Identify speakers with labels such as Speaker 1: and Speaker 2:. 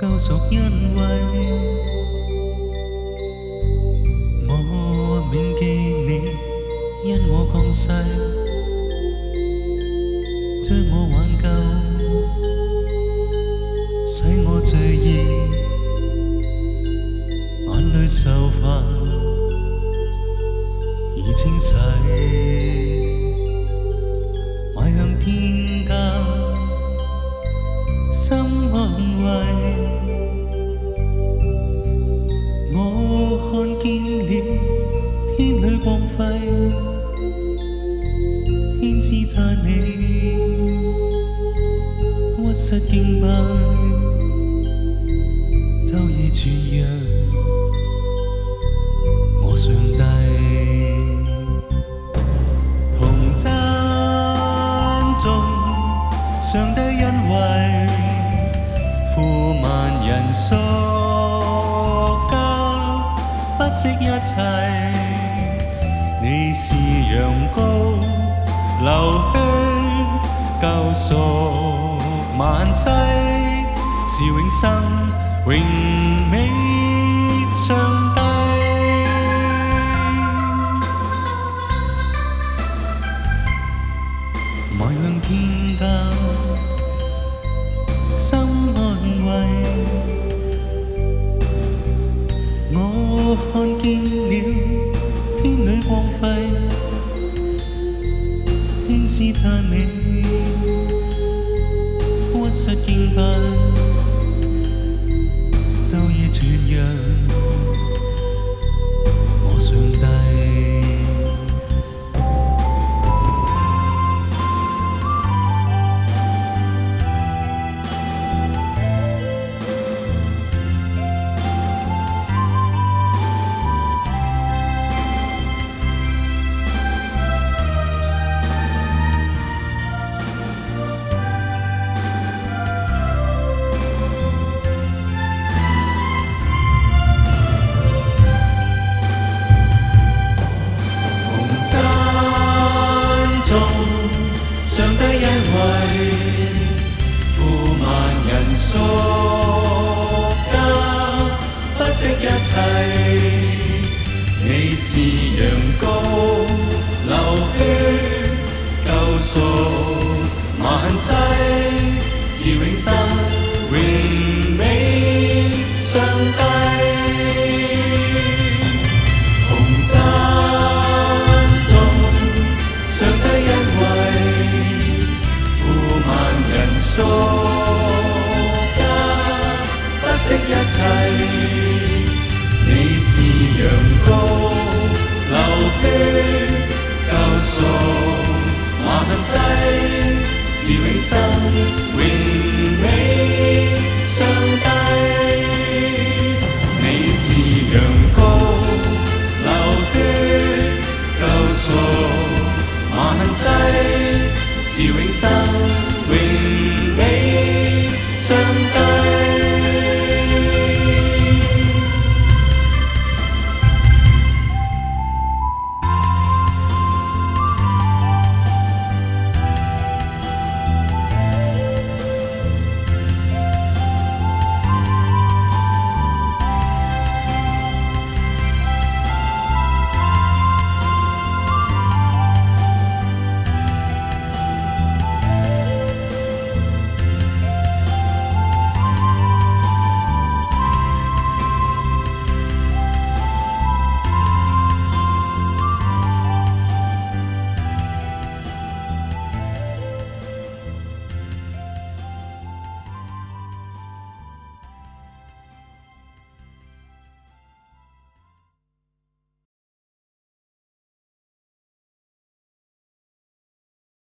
Speaker 1: 旧赎恩惠，我铭记你，因我降世将我挽救，使我醉意，眼泪受烦已清洗。我看见了天里光辉，天使赞美，屈膝敬拜，就已传扬我上帝。傻交，不惜一切。你是羊羔，流血救赎万世，是永生荣美上帝。看见了天女光辉，天使赞美，屈膝敬拜，昼夜传扬。上帝因位，富万人属家，不惜一切。你是羊羔流血，救赎万世，是永生永美，上帝。世是永生，永美上帝。你是阳光流血救赎，万世是永生，永美。